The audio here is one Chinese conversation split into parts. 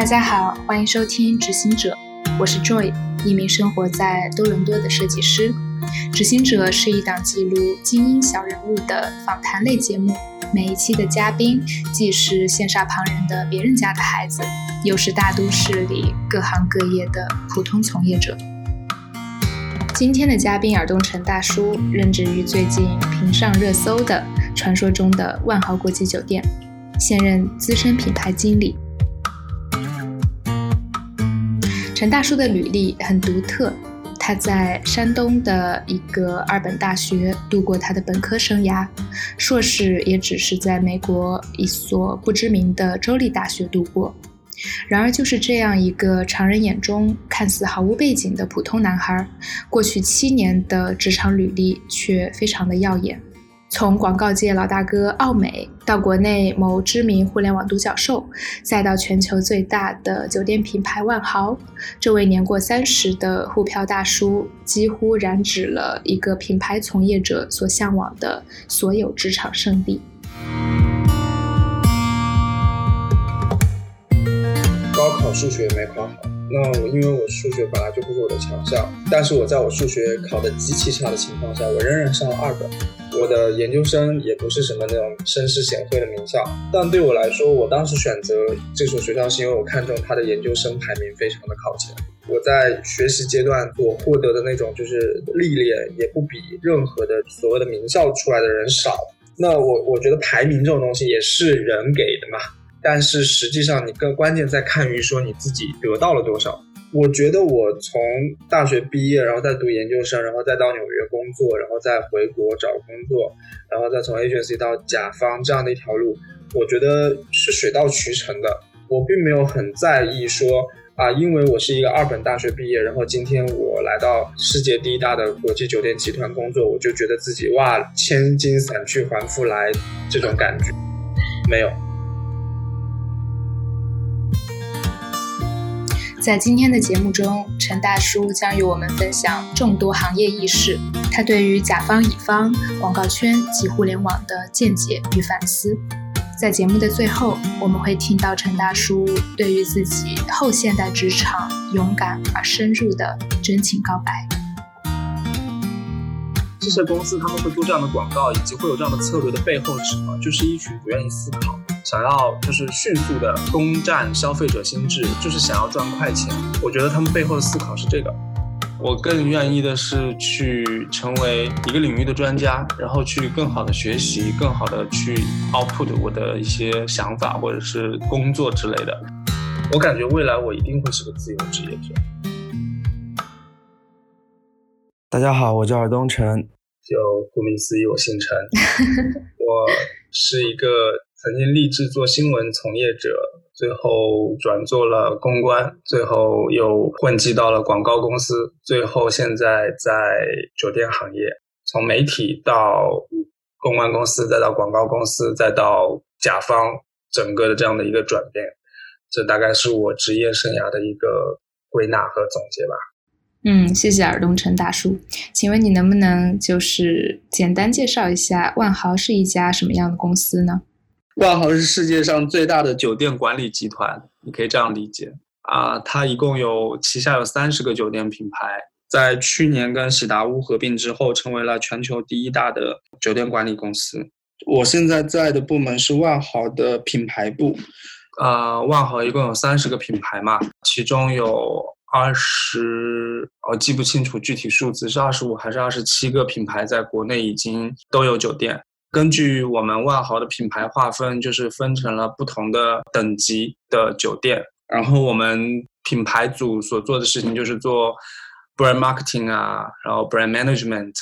大家好，欢迎收听《执行者》，我是 Joy，一名生活在多伦多的设计师。《执行者》是一档记录精英小人物的访谈类节目，每一期的嘉宾既是羡煞旁人的别人家的孩子，又是大都市里各行各业的普通从业者。今天的嘉宾尔东城大叔任职于最近频上热搜的传说中的万豪国际酒店，现任资深品牌经理。陈大叔的履历很独特，他在山东的一个二本大学度过他的本科生涯，硕士也只是在美国一所不知名的州立大学度过。然而，就是这样一个常人眼中看似毫无背景的普通男孩，过去七年的职场履历却非常的耀眼。从广告界老大哥奥美，到国内某知名互联网独角兽，再到全球最大的酒店品牌万豪，这位年过三十的沪漂大叔，几乎染指了一个品牌从业者所向往的所有职场圣地。考数学没考好，那我因为我数学本来就不是我的强项，但是我在我数学考的极其差的情况下，我仍然上了二本。我的研究生也不是什么那种声势显赫的名校，但对我来说，我当时选择这所学校是因为我看中它的研究生排名非常的靠前。我在学习阶段所获得的那种就是历练，也不比任何的所谓的名校出来的人少。那我我觉得排名这种东西也是人给的嘛，但是实际上你更关键在看于说你自己得到了多少。我觉得我从大学毕业，然后再读研究生，然后再到纽约工作，然后再回国找工作，然后再从 agency 到甲方这样的一条路，我觉得是水到渠成的。我并没有很在意说啊，因为我是一个二本大学毕业，然后今天我来到世界第一大的国际酒店集团工作，我就觉得自己哇，千金散去还复来这种感觉，没有。在今天的节目中，陈大叔将与我们分享众多行业轶事，他对于甲方、乙方、广告圈及互联网的见解与反思。在节目的最后，我们会听到陈大叔对于自己后现代职场勇敢而深入的真情告白。这些公司他们会做这样的广告，以及会有这样的策略的背后是什么？就是一群不愿意思考。想要就是迅速的攻占消费者心智，就是想要赚快钱。我觉得他们背后的思考是这个。我更愿意的是去成为一个领域的专家，然后去更好的学习，更好的去 output 我的一些想法或者是工作之类的。我感觉未来我一定会是个自由职业者。大家好，我叫尔东辰。就顾名思义，我姓陈。我是一个。曾经立志做新闻从业者，最后转做了公关，最后又混迹到了广告公司，最后现在在酒店行业，从媒体到公关公司，再到广告公司，再到甲方，整个的这样的一个转变，这大概是我职业生涯的一个归纳和总结吧。嗯，谢谢尔东城大叔，请问你能不能就是简单介绍一下万豪是一家什么样的公司呢？万豪是世界上最大的酒店管理集团，你可以这样理解啊。它一共有旗下有三十个酒店品牌，在去年跟喜达屋合并之后，成为了全球第一大的酒店管理公司。我现在在的部门是万豪的品牌部，啊，万豪一共有三十个品牌嘛，其中有二十，我记不清楚具体数字是二十五还是二十七个品牌在国内已经都有酒店。根据我们万豪的品牌划分，就是分成了不同的等级的酒店。然后我们品牌组所做的事情就是做 brand marketing 啊，然后 brand management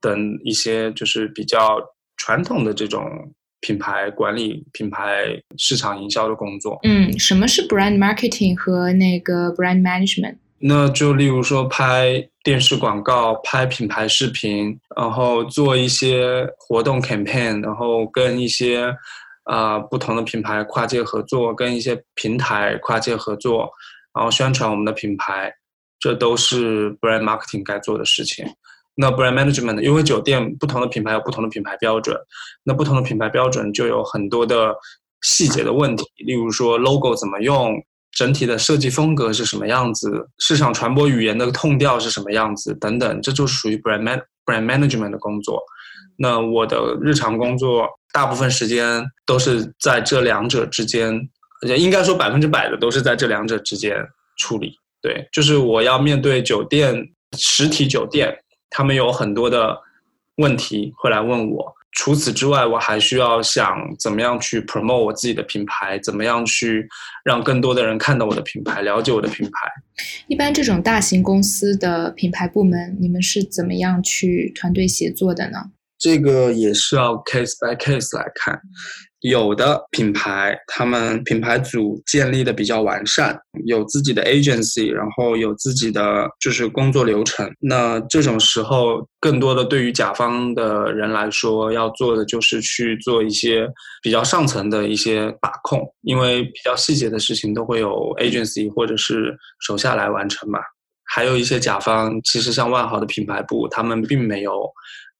等一些就是比较传统的这种品牌管理、品牌市场营销的工作。嗯，什么是 brand marketing 和那个 brand management？那就例如说拍电视广告、拍品牌视频，然后做一些活动 campaign，然后跟一些啊不同的品牌跨界合作，跟一些平台跨界合作，然后宣传我们的品牌，这都是 brand marketing 该做的事情。那 brand management，因为酒店不同的品牌有不同的品牌标准，那不同的品牌标准就有很多的细节的问题，例如说 logo 怎么用。整体的设计风格是什么样子，市场传播语言的痛调是什么样子等等，这就属于 brand man brand management 的工作。那我的日常工作大部分时间都是在这两者之间，应该说百分之百的都是在这两者之间处理。对，就是我要面对酒店实体酒店，他们有很多的问题会来问我。除此之外，我还需要想怎么样去 promote 我自己的品牌，怎么样去让更多的人看到我的品牌，了解我的品牌。一般这种大型公司的品牌部门，你们是怎么样去团队协作的呢？这个也是要 case by case 来看。有的品牌，他们品牌组建立的比较完善，有自己的 agency，然后有自己的就是工作流程。那这种时候，更多的对于甲方的人来说，要做的就是去做一些比较上层的一些把控，因为比较细节的事情都会有 agency 或者是手下来完成嘛。还有一些甲方，其实像万豪的品牌部，他们并没有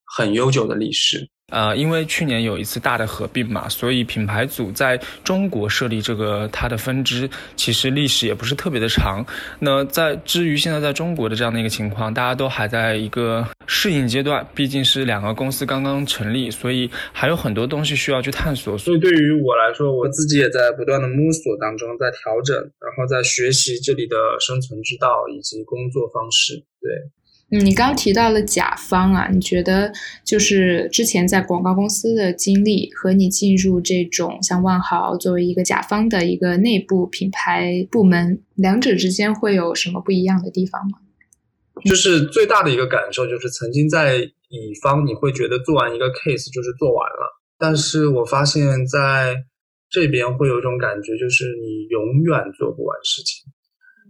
很悠久的历史。呃，因为去年有一次大的合并嘛，所以品牌组在中国设立这个它的分支，其实历史也不是特别的长。那在至于现在在中国的这样的一个情况，大家都还在一个适应阶段，毕竟是两个公司刚刚成立，所以还有很多东西需要去探索。所以对于我来说，我自己也在不断的摸索当中，在调整，然后在学习这里的生存之道以及工作方式。对。嗯，你刚刚提到了甲方啊，你觉得就是之前在广告公司的经历和你进入这种像万豪作为一个甲方的一个内部品牌部门，两者之间会有什么不一样的地方吗？就是最大的一个感受就是，曾经在乙方你会觉得做完一个 case 就是做完了，但是我发现在这边会有一种感觉，就是你永远做不完事情，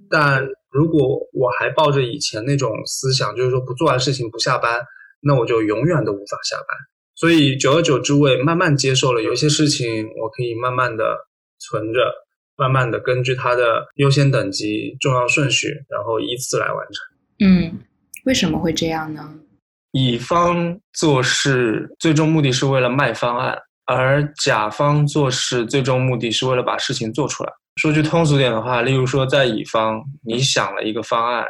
但。如果我还抱着以前那种思想，就是说不做完事情不下班，那我就永远都无法下班。所以久而久之，我也慢慢接受了，有一些事情我可以慢慢的存着，慢慢的根据它的优先等级、重要顺序，然后依次来完成。嗯，为什么会这样呢？乙方做事最终目的是为了卖方案，而甲方做事最终目的是为了把事情做出来。说句通俗点的话，例如说，在乙方，你想了一个方案，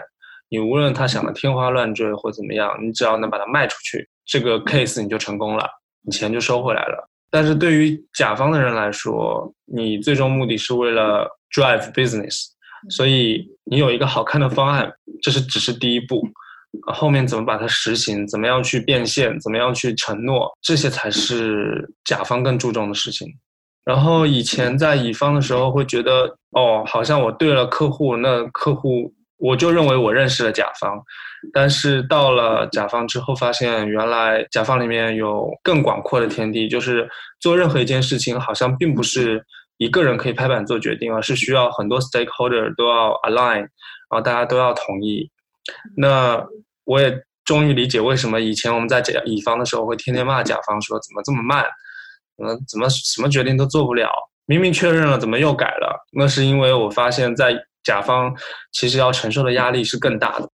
你无论他想的天花乱坠或怎么样，你只要能把它卖出去，这个 case 你就成功了，你钱就收回来了。但是对于甲方的人来说，你最终目的是为了 drive business，所以你有一个好看的方案，这是只是第一步，后面怎么把它实行，怎么样去变现，怎么样去承诺，这些才是甲方更注重的事情。然后以前在乙方的时候会觉得，哦，好像我对了客户，那客户我就认为我认识了甲方。但是到了甲方之后，发现原来甲方里面有更广阔的天地，就是做任何一件事情，好像并不是一个人可以拍板做决定，而是需要很多 stakeholder 都要 align，然后大家都要同意。那我也终于理解为什么以前我们在甲乙方的时候会天天骂甲方，说怎么这么慢。嗯，怎么什么决定都做不了？明明确认了，怎么又改了？那是因为我发现，在甲方其实要承受的压力是更大的。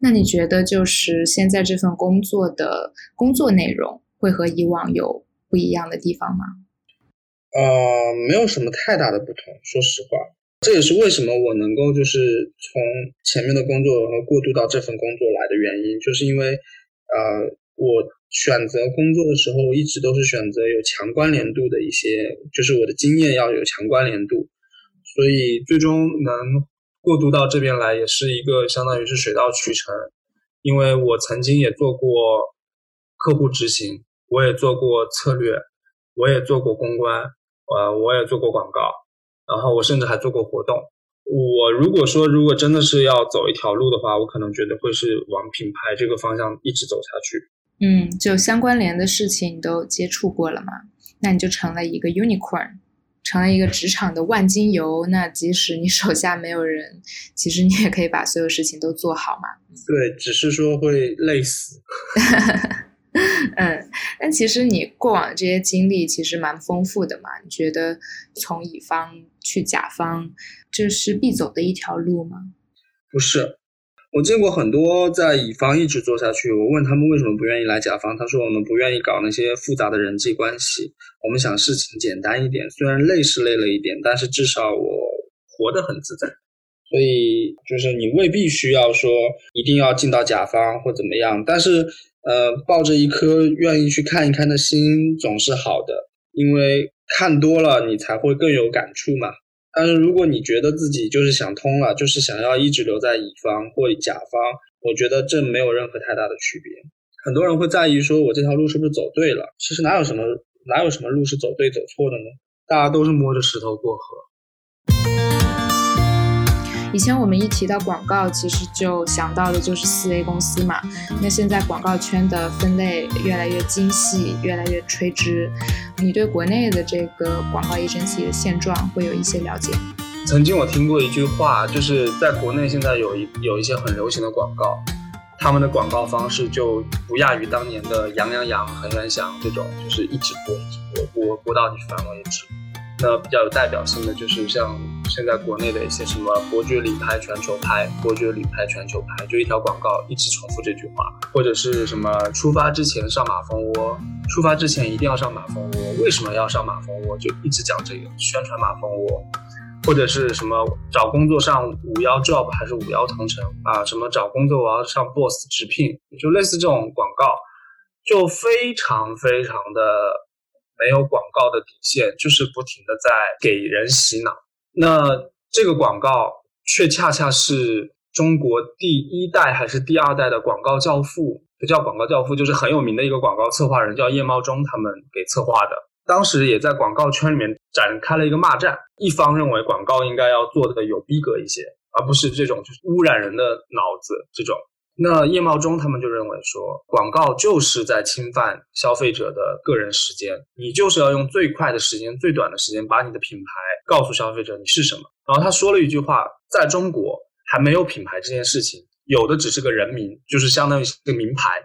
那你觉得，就是现在这份工作的工作内容会和以往有不一样的地方吗？呃，没有什么太大的不同。说实话，这也是为什么我能够就是从前面的工作然后过渡到这份工作来的原因，就是因为呃，我。选择工作的时候，一直都是选择有强关联度的一些，就是我的经验要有强关联度，所以最终能过渡到这边来，也是一个相当于是水到渠成。因为我曾经也做过客户执行，我也做过策略，我也做过公关，呃，我也做过广告，然后我甚至还做过活动。我如果说如果真的是要走一条路的话，我可能觉得会是往品牌这个方向一直走下去。嗯，就相关联的事情你都接触过了嘛？那你就成了一个 unicorn，成了一个职场的万金油。那即使你手下没有人，其实你也可以把所有事情都做好嘛。对，只是说会累死。嗯，但其实你过往的这些经历其实蛮丰富的嘛。你觉得从乙方去甲方，这是必走的一条路吗？不是。我见过很多在乙方一直做下去，我问他们为什么不愿意来甲方，他说我们不愿意搞那些复杂的人际关系，我们想事情简单一点。虽然累是累了一点，但是至少我活得很自在。所以就是你未必需要说一定要进到甲方或怎么样，但是呃，抱着一颗愿意去看一看的心总是好的，因为看多了你才会更有感触嘛。但是如果你觉得自己就是想通了，就是想要一直留在乙方或甲方，我觉得这没有任何太大的区别。很多人会在意说我这条路是不是走对了，其实哪有什么哪有什么路是走对走错的呢？大家都是摸着石头过河。以前我们一提到广告，其实就想到的就是四 A 公司嘛。那现在广告圈的分类越来越精细，越来越垂直。你对国内的这个广告 agency 的现状会有一些了解？曾经我听过一句话，就是在国内现在有一有一些很流行的广告，他们的广告方式就不亚于当年的杨洋洋、恒源祥这种，就是一直播、一直播、播播到你烦为止。那比较有代表性的就是像现在国内的一些什么伯爵旅拍全球拍，伯爵旅拍全球拍，就一条广告一直重复这句话，或者是什么出发之前上马蜂窝，出发之前一定要上马蜂窝，为什么要上马蜂窝？就一直讲这个宣传马蜂窝，或者是什么找工作上五幺 job 还是五幺同城啊？什么找工作我要上 boss 直聘，就类似这种广告，就非常非常的。没有广告的底线，就是不停的在给人洗脑。那这个广告却恰恰是中国第一代还是第二代的广告教父，不叫广告教父，就是很有名的一个广告策划人，叫叶茂中他们给策划的。当时也在广告圈里面展开了一个骂战，一方认为广告应该要做的有逼格一些，而不是这种就是污染人的脑子这种。那叶茂中他们就认为说，广告就是在侵犯消费者的个人时间，你就是要用最快的时间、最短的时间把你的品牌告诉消费者你是什么。然后他说了一句话，在中国还没有品牌这件事情，有的只是个人名，就是相当于是个名牌。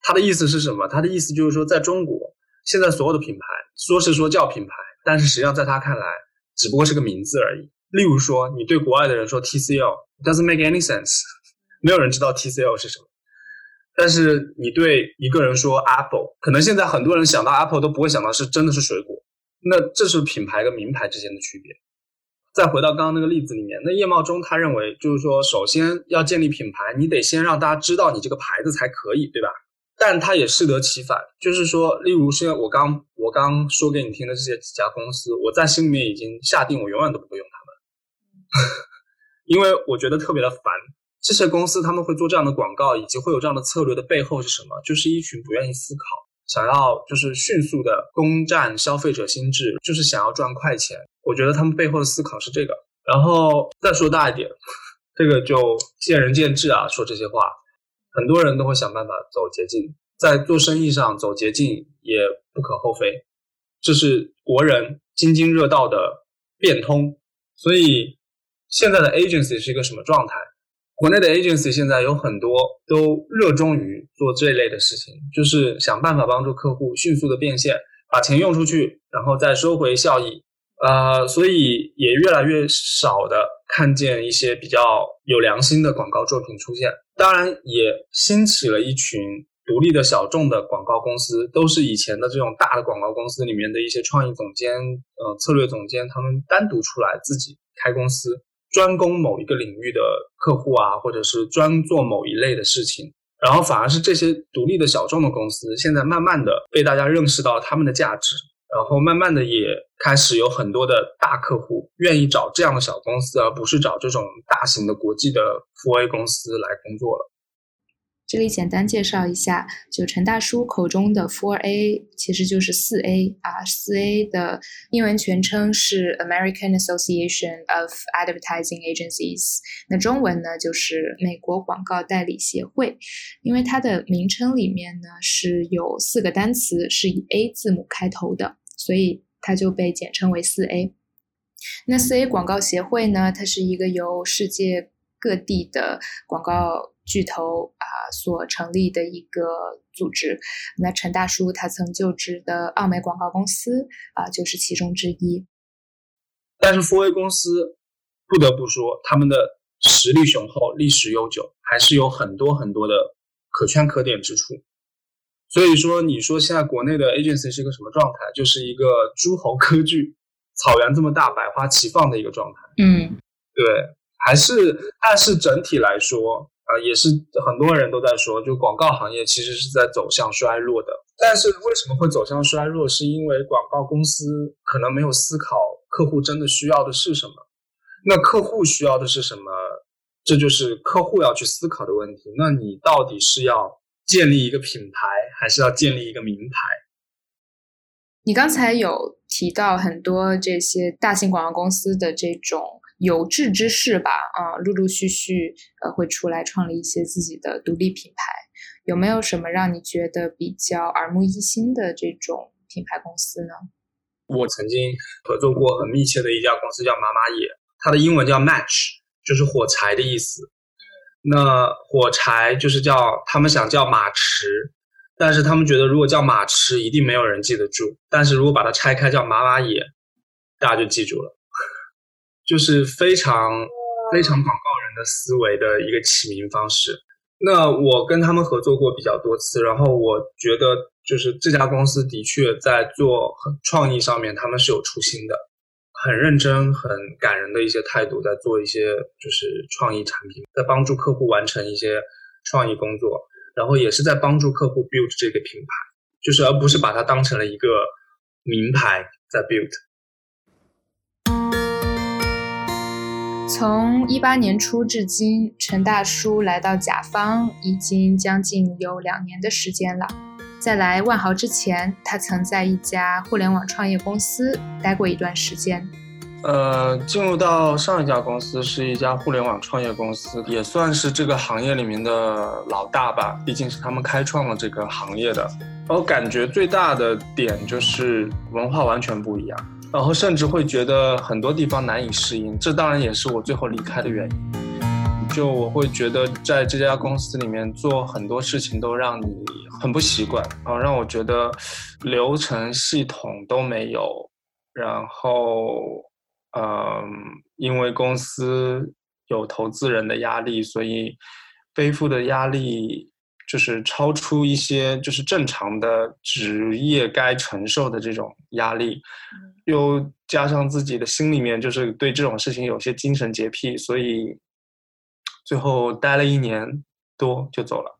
他的意思是什么？他的意思就是说，在中国现在所有的品牌说是说叫品牌，但是实际上在他看来只不过是个名字而已。例如说，你对国外的人说 TCL，doesn't make any sense。没有人知道 TCL 是什么，但是你对一个人说 Apple，可能现在很多人想到 Apple 都不会想到是真的是水果。那这是品牌跟名牌之间的区别。再回到刚刚那个例子里面，那叶茂中他认为就是说，首先要建立品牌，你得先让大家知道你这个牌子才可以，对吧？但他也适得其反，就是说，例如现在我刚我刚说给你听的这些几家公司，我在心里面已经下定，我永远都不会用他们，因为我觉得特别的烦。这些公司他们会做这样的广告，以及会有这样的策略的背后是什么？就是一群不愿意思考，想要就是迅速的攻占消费者心智，就是想要赚快钱。我觉得他们背后的思考是这个。然后再说大一点，这个就见仁见智啊。说这些话，很多人都会想办法走捷径，在做生意上走捷径也不可厚非，这是国人津津乐道的变通。所以现在的 agency 是一个什么状态？国内的 agency 现在有很多都热衷于做这类的事情，就是想办法帮助客户迅速的变现，把钱用出去，然后再收回效益。呃，所以也越来越少的看见一些比较有良心的广告作品出现。当然，也兴起了一群独立的小众的广告公司，都是以前的这种大的广告公司里面的一些创意总监、呃策略总监，他们单独出来自己开公司。专攻某一个领域的客户啊，或者是专做某一类的事情，然后反而是这些独立的小众的公司，现在慢慢的被大家认识到他们的价值，然后慢慢的也开始有很多的大客户愿意找这样的小公司，而不是找这种大型的国际的富 A 公司来工作了。这里简单介绍一下，就陈大叔口中的 Four A，其实就是四 A 啊。四 A 的英文全称是 American Association of Advertising Agencies，那中文呢就是美国广告代理协会。因为它的名称里面呢是有四个单词是以 A 字母开头的，所以它就被简称为四 A。那四 A 广告协会呢，它是一个由世界各地的广告。巨头啊所成立的一个组织，那陈大叔他曾就职的奥美广告公司啊就是其中之一。但是富威公司不得不说，他们的实力雄厚，历史悠久，还是有很多很多的可圈可点之处。所以说，你说现在国内的 agency 是一个什么状态？就是一个诸侯割据，草原这么大，百花齐放的一个状态。嗯，对，还是，但是整体来说，啊，也是很多人都在说，就广告行业其实是在走向衰落的。但是为什么会走向衰落？是因为广告公司可能没有思考客户真的需要的是什么。那客户需要的是什么？这就是客户要去思考的问题。那你到底是要建立一个品牌，还是要建立一个名牌？你刚才有提到很多这些大型广告公司的这种有志之士吧？啊，陆陆续续呃会出来创立一些自己的独立品牌。有没有什么让你觉得比较耳目一新的这种品牌公司呢？我曾经合作过很密切的一家公司叫马马野，它的英文叫 Match，就是火柴的意思。那火柴就是叫他们想叫马驰，但是他们觉得如果叫马驰一定没有人记得住，但是如果把它拆开叫马马野，大家就记住了，就是非常非常广告人的思维的一个起名方式。那我跟他们合作过比较多次，然后我觉得就是这家公司的确在做创意上面，他们是有初心的，很认真、很感人的一些态度，在做一些就是创意产品，在帮助客户完成一些创意工作，然后也是在帮助客户 build 这个品牌，就是而不是把它当成了一个名牌在 build。从一八年初至今，陈大叔来到甲方已经将近有两年的时间了。在来万豪之前，他曾在一家互联网创业公司待过一段时间。呃，进入到上一家公司是一家互联网创业公司，也算是这个行业里面的老大吧，毕竟是他们开创了这个行业的。我感觉最大的点就是文化完全不一样。然后甚至会觉得很多地方难以适应，这当然也是我最后离开的原因。就我会觉得在这家公司里面做很多事情都让你很不习惯，然后让我觉得流程系统都没有。然后，嗯，因为公司有投资人的压力，所以背负的压力就是超出一些就是正常的职业该承受的这种压力。又加上自己的心里面就是对这种事情有些精神洁癖，所以最后待了一年多就走了。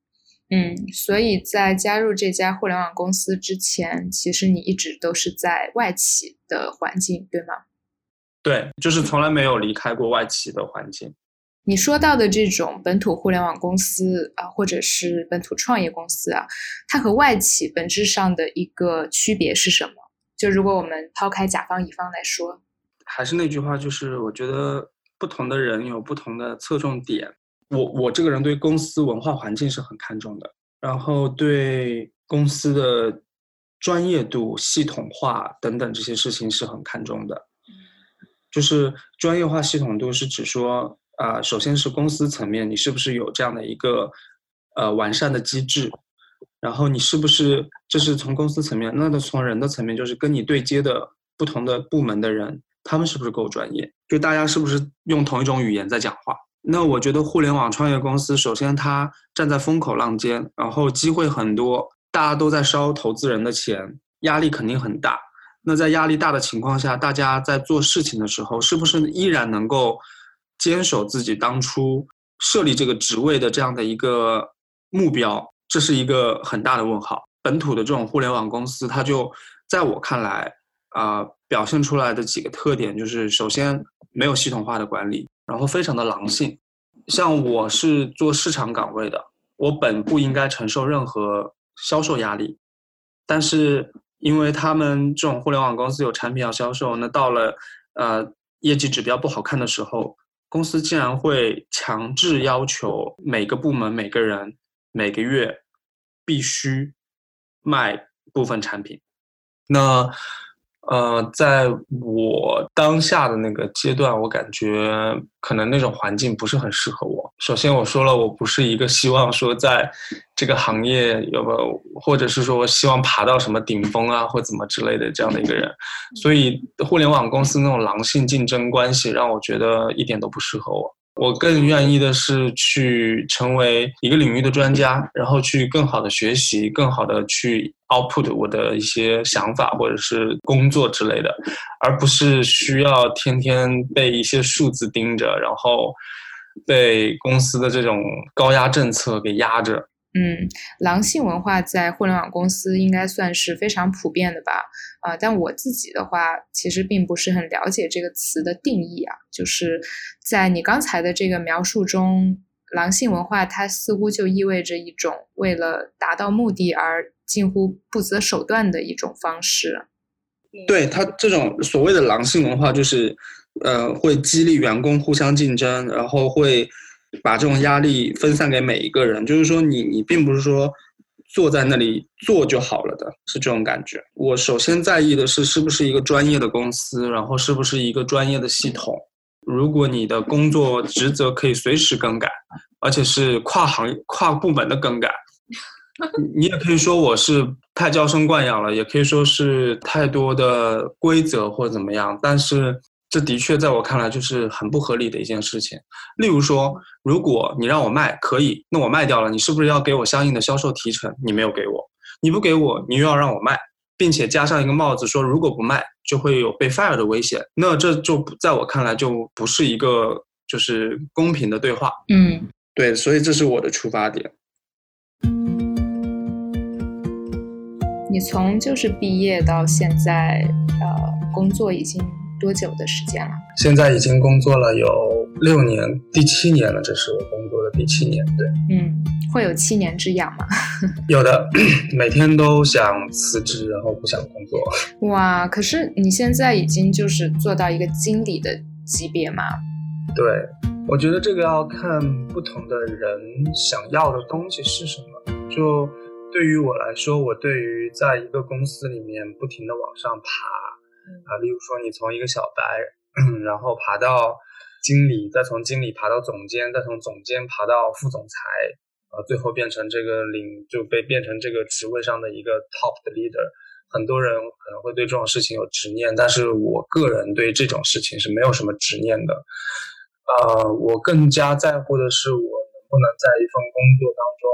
嗯，所以在加入这家互联网公司之前，其实你一直都是在外企的环境，对吗？对，就是从来没有离开过外企的环境。你说到的这种本土互联网公司啊，或者是本土创业公司啊，它和外企本质上的一个区别是什么？就如果我们抛开甲方乙方来说，还是那句话，就是我觉得不同的人有不同的侧重点。我我这个人对公司文化环境是很看重的，然后对公司的专业度、系统化等等这些事情是很看重的。就是专业化、系统度是指说啊，首先是公司层面，你是不是有这样的一个呃完善的机制。然后你是不是这是从公司层面？那从人的层面，就是跟你对接的不同的部门的人，他们是不是够专业？就大家是不是用同一种语言在讲话？那我觉得互联网创业公司，首先它站在风口浪尖，然后机会很多，大家都在烧投资人的钱，压力肯定很大。那在压力大的情况下，大家在做事情的时候，是不是依然能够坚守自己当初设立这个职位的这样的一个目标？这是一个很大的问号。本土的这种互联网公司，它就在我看来，啊，表现出来的几个特点就是：首先没有系统化的管理，然后非常的狼性。像我是做市场岗位的，我本不应该承受任何销售压力，但是因为他们这种互联网公司有产品要销售，那到了呃业绩指标不好看的时候，公司竟然会强制要求每个部门每个人。每个月必须卖部分产品，那呃，在我当下的那个阶段，我感觉可能那种环境不是很适合我。首先，我说了，我不是一个希望说在这个行业有个，或者是说希望爬到什么顶峰啊，或怎么之类的这样的一个人。所以，互联网公司那种狼性竞争关系让我觉得一点都不适合我。我更愿意的是去成为一个领域的专家，然后去更好的学习，更好的去 output 我的一些想法或者是工作之类的，而不是需要天天被一些数字盯着，然后被公司的这种高压政策给压着。嗯，狼性文化在互联网公司应该算是非常普遍的吧？啊，但我自己的话，其实并不是很了解这个词的定义啊。就是在你刚才的这个描述中，狼性文化它似乎就意味着一种为了达到目的而近乎不择手段的一种方式。对他这种所谓的狼性文化，就是呃，会激励员工互相竞争，然后会。把这种压力分散给每一个人，就是说，你你并不是说坐在那里做就好了的，是这种感觉。我首先在意的是是不是一个专业的公司，然后是不是一个专业的系统。如果你的工作职责可以随时更改，而且是跨行跨部门的更改，你也可以说我是太娇生惯养了，也可以说是太多的规则或者怎么样，但是。这的确在我看来就是很不合理的一件事情。例如说，如果你让我卖，可以，那我卖掉了，你是不是要给我相应的销售提成？你没有给我，你不给我，你又要让我卖，并且加上一个帽子说，如果不卖就会有被 fire 的危险。那这就在我看来就不是一个就是公平的对话。嗯，对，所以这是我的出发点。你从就是毕业到现在，呃，工作已经。多久的时间了？现在已经工作了有六年，第七年了。这是我工作的第七年，对。嗯，会有七年之痒吗？有的，每天都想辞职，然后不想工作。哇，可是你现在已经就是做到一个经理的级别吗？对，我觉得这个要看不同的人想要的东西是什么。就对于我来说，我对于在一个公司里面不停的往上爬。啊，例如说你从一个小白，然后爬到经理，再从经理爬到总监，再从总监爬到副总裁，呃，最后变成这个领就被变成这个职位上的一个 top 的 leader。很多人可能会对这种事情有执念，但是我个人对这种事情是没有什么执念的。呃，我更加在乎的是我能不能在一份工作当中，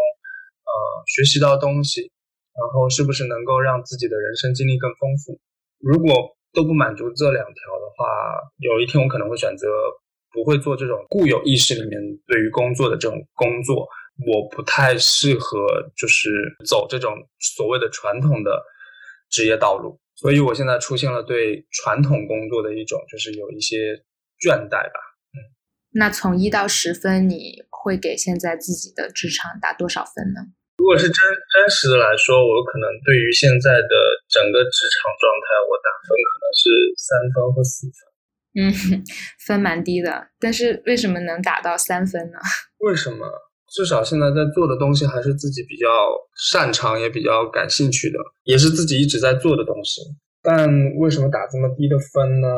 呃，学习到东西，然后是不是能够让自己的人生经历更丰富。如果都不满足这两条的话，有一天我可能会选择不会做这种固有意识里面对于工作的这种工作。我不太适合就是走这种所谓的传统的职业道路，所以我现在出现了对传统工作的一种就是有一些倦怠吧。嗯，那从一到十分，你会给现在自己的职场打多少分呢？如果是真真实的来说，我可能对于现在的整个职场状态，我打分可能是三分或四分。嗯，分蛮低的，但是为什么能打到三分呢？为什么？至少现在在做的东西还是自己比较擅长，也比较感兴趣的，也是自己一直在做的东西。但为什么打这么低的分呢？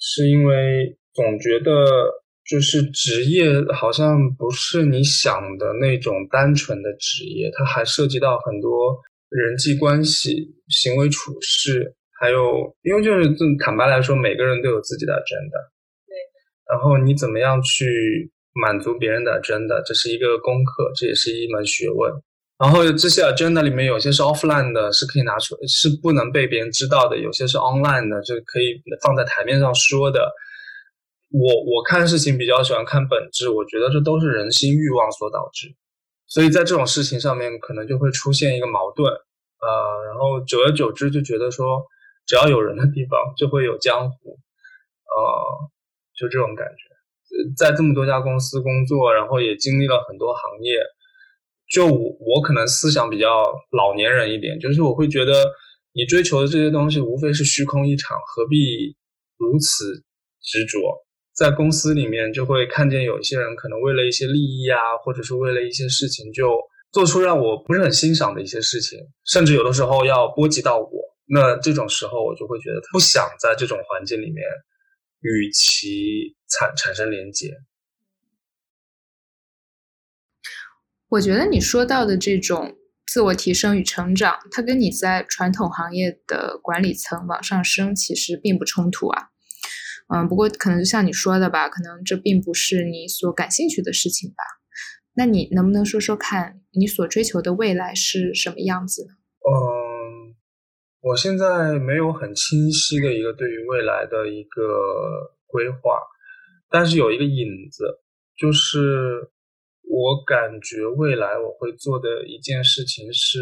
是因为总觉得。就是职业好像不是你想的那种单纯的职业，它还涉及到很多人际关系、行为处事，还有因为就是坦白来说，每个人都有自己的 agenda，对。然后你怎么样去满足别人的 agenda，这是一个功课，这也是一门学问。然后这些 agenda 里面有些是 offline 的，是可以拿出，是不能被别人知道的；有些是 online 的，就可以放在台面上说的。我我看事情比较喜欢看本质，我觉得这都是人心欲望所导致，所以在这种事情上面可能就会出现一个矛盾，呃，然后久而久之就觉得说，只要有人的地方就会有江湖，呃，就这种感觉。在这么多家公司工作，然后也经历了很多行业，就我我可能思想比较老年人一点，就是我会觉得你追求的这些东西无非是虚空一场，何必如此执着？在公司里面，就会看见有一些人可能为了一些利益啊，或者是为了一些事情，就做出让我不是很欣赏的一些事情，甚至有的时候要波及到我。那这种时候，我就会觉得不想在这种环境里面与其产产生连接。我觉得你说到的这种自我提升与成长，它跟你在传统行业的管理层往上升其实并不冲突啊。嗯，不过可能就像你说的吧，可能这并不是你所感兴趣的事情吧。那你能不能说说看你所追求的未来是什么样子呢？嗯，我现在没有很清晰的一个对于未来的一个规划，但是有一个影子，就是我感觉未来我会做的一件事情是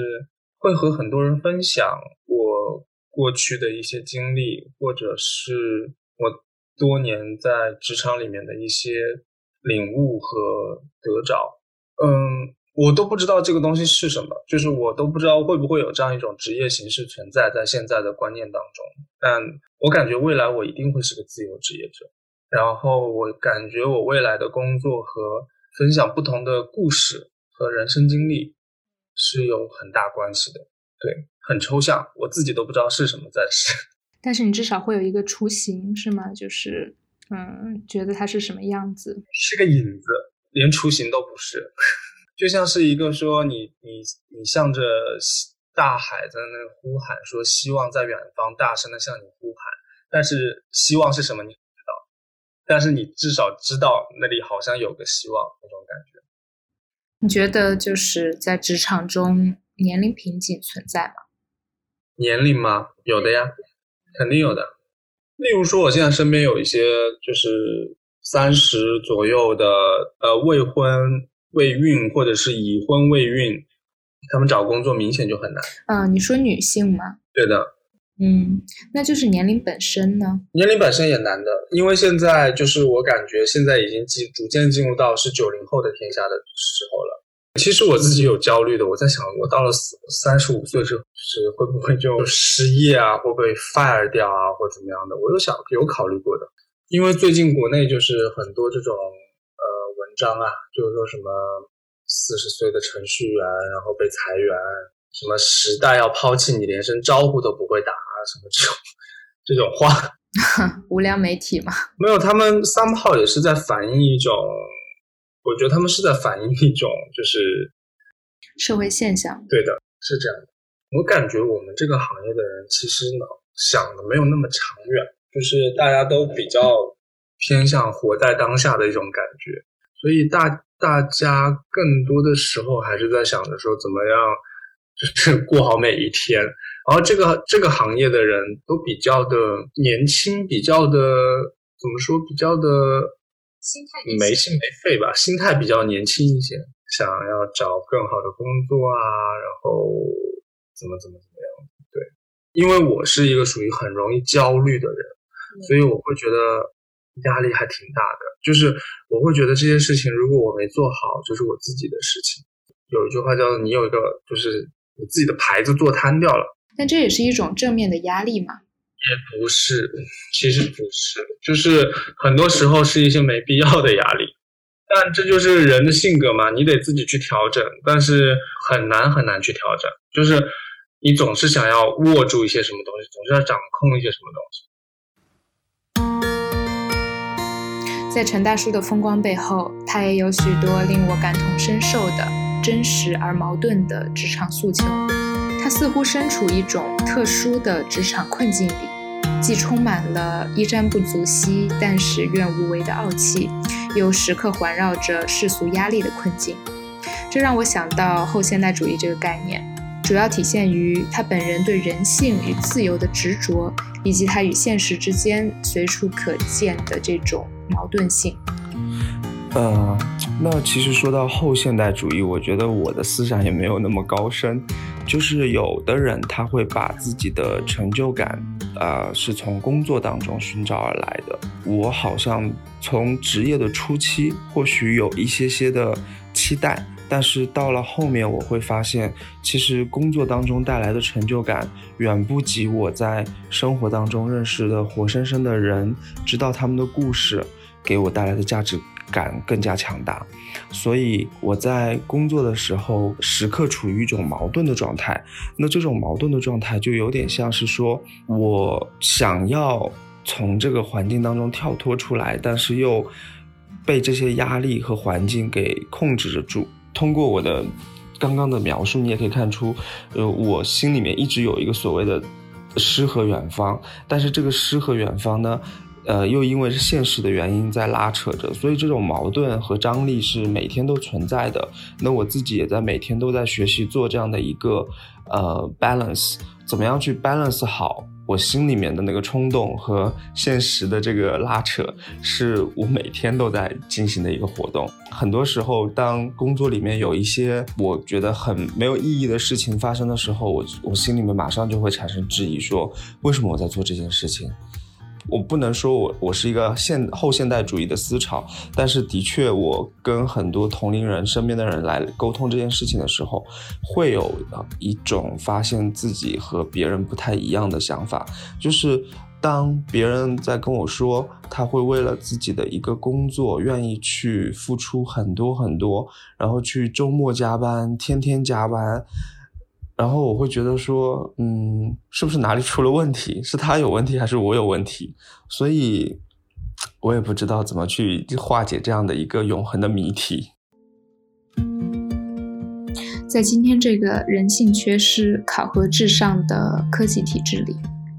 会和很多人分享我过去的一些经历，或者是我多年在职场里面的一些领悟和得着。嗯，我都不知道这个东西是什么，就是我都不知道会不会有这样一种职业形式存在在现在的观念当中。但我感觉未来我一定会是个自由职业者，然后我感觉我未来的工作和分享不同的故事和人生经历是有很大关系的。对，很抽象，我自己都不知道是什么在是。但是你至少会有一个雏形，是吗？就是嗯，觉得它是什么样子？是个影子。连雏形都不是，就像是一个说你你你向着大海在那呼喊，说希望在远方大声的向你呼喊，但是希望是什么你不知道，但是你至少知道那里好像有个希望那种感觉。你觉得就是在职场中年龄瓶颈存在吗？年龄吗？有的呀，肯定有的。例如说，我现在身边有一些就是。三十左右的呃未婚未孕或者是已婚未孕，他们找工作明显就很难。嗯，你说女性吗？对的。嗯，那就是年龄本身呢？年龄本身也难的，因为现在就是我感觉现在已经进逐渐进入到是九零后的天下的时候了。其实我自己有焦虑的，我在想，我到了三十五岁之后是会不会就失业啊，会不会 fire 掉啊，或怎么样的？我有想有考虑过的。因为最近国内就是很多这种呃文章啊，就是说什么四十岁的程序员然后被裁员，什么时代要抛弃你，连声招呼都不会打，什么这种 这种话，无良媒体嘛？没有，他们三炮也是在反映一种，我觉得他们是在反映一种就是社会现象。对的，是这样的。我感觉我们这个行业的人其实呢想的没有那么长远。就是大家都比较偏向活在当下的一种感觉，所以大大家更多的时候还是在想着说怎么样，就是过好每一天。然后这个这个行业的人都比较的年轻，比较的怎么说，比较的心态没心没肺吧，心态比较年轻一些，想要找更好的工作啊，然后怎么怎么怎么样。对，因为我是一个属于很容易焦虑的人。所以我会觉得压力还挺大的，就是我会觉得这件事情如果我没做好，就是我自己的事情。有一句话叫“你有一个就是你自己的牌子做瘫掉了”，但这也是一种正面的压力嘛？也不是，其实不是，就是很多时候是一些没必要的压力。但这就是人的性格嘛，你得自己去调整，但是很难很难去调整，就是你总是想要握住一些什么东西，总是要掌控一些什么东西。在陈大叔的风光背后，他也有许多令我感同身受的真实而矛盾的职场诉求。他似乎身处一种特殊的职场困境里，既充满了衣沾不足惜但使愿无为的傲气，又时刻环绕着世俗压力的困境。这让我想到后现代主义这个概念，主要体现于他本人对人性与自由的执着，以及他与现实之间随处可见的这种。矛盾性。呃，那其实说到后现代主义，我觉得我的思想也没有那么高深。就是有的人他会把自己的成就感，啊，是从工作当中寻找而来的。我好像从职业的初期或许有一些些的期待，但是到了后面我会发现，其实工作当中带来的成就感远不及我在生活当中认识的活生生的人，知道他们的故事。给我带来的价值感更加强大，所以我在工作的时候时刻处于一种矛盾的状态。那这种矛盾的状态就有点像是说，我想要从这个环境当中跳脱出来，但是又被这些压力和环境给控制着住。通过我的刚刚的描述，你也可以看出，呃，我心里面一直有一个所谓的诗和远方，但是这个诗和远方呢？呃，又因为是现实的原因在拉扯着，所以这种矛盾和张力是每天都存在的。那我自己也在每天都在学习做这样的一个呃 balance，怎么样去 balance 好我心里面的那个冲动和现实的这个拉扯，是我每天都在进行的一个活动。很多时候，当工作里面有一些我觉得很没有意义的事情发生的时候，我我心里面马上就会产生质疑，说为什么我在做这件事情？我不能说我我是一个现后现代主义的思潮，但是的确，我跟很多同龄人身边的人来沟通这件事情的时候，会有一种发现自己和别人不太一样的想法。就是当别人在跟我说他会为了自己的一个工作愿意去付出很多很多，然后去周末加班，天天加班。然后我会觉得说，嗯，是不是哪里出了问题？是他有问题，还是我有问题？所以，我也不知道怎么去化解这样的一个永恒的谜题。在今天这个人性缺失、考核至上的科技体制里，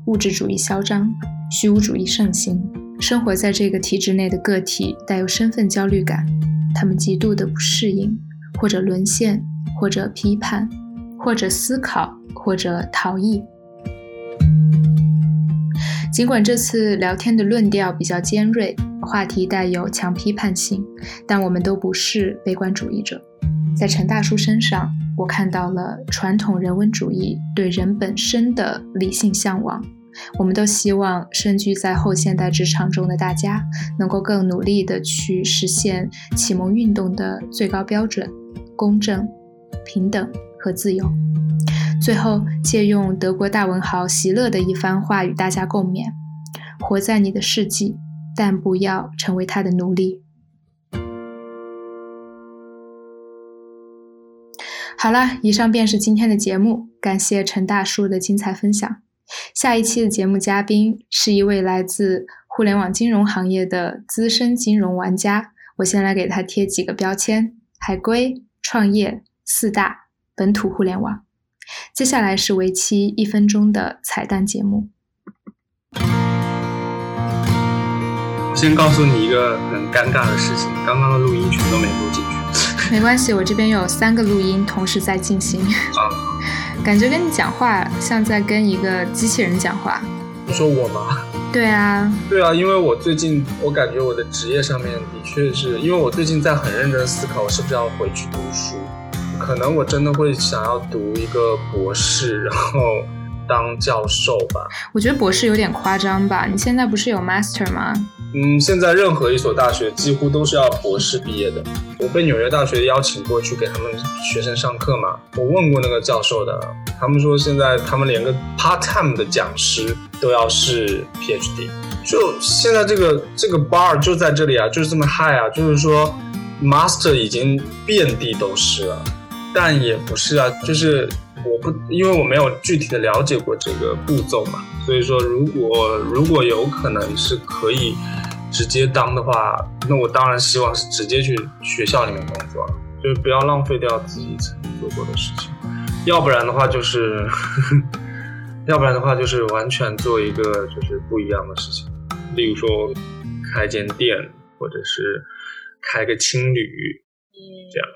物质主义嚣张，虚无主义盛行，生活在这个体制内的个体带有身份焦虑感，他们极度的不适应，或者沦陷，或者批判。或者思考，或者逃逸。尽管这次聊天的论调比较尖锐，话题带有强批判性，但我们都不是悲观主义者。在陈大叔身上，我看到了传统人文主义对人本身的理性向往。我们都希望身居在后现代职场中的大家，能够更努力地去实现启蒙运动的最高标准：公正、平等。和自由。最后，借用德国大文豪席勒的一番话与大家共勉：活在你的世纪，但不要成为他的奴隶。好了，以上便是今天的节目，感谢陈大叔的精彩分享。下一期的节目嘉宾是一位来自互联网金融行业的资深金融玩家，我先来给他贴几个标签：海归、创业、四大。本土互联网，接下来是为期一分钟的彩蛋节目。先告诉你一个很尴尬的事情，刚刚的录音全都没录进去。没关系，我这边有三个录音同时在进行。啊，感觉跟你讲话像在跟一个机器人讲话。你说我吗？对啊，对啊，因为我最近我感觉我的职业上面的确是因为我最近在很认真思考，我是不是要回去读书。可能我真的会想要读一个博士，然后当教授吧。我觉得博士有点夸张吧？你现在不是有 master 吗？嗯，现在任何一所大学几乎都是要博士毕业的。我被纽约大学邀请过去给他们学生上课嘛。我问过那个教授的，他们说现在他们连个 part time 的讲师都要是 PhD。就现在这个这个 bar 就在这里啊，就是这么 high 啊，就是说 master 已经遍地都是了。但也不是啊，就是我不，因为我没有具体的了解过这个步骤嘛，所以说如果如果有可能是可以直接当的话，那我当然希望是直接去学校里面工作，就是不要浪费掉自己曾经做过的事情，要不然的话就是，要不然的话就是完全做一个就是不一样的事情，例如说开间店，或者是开个青旅，这样。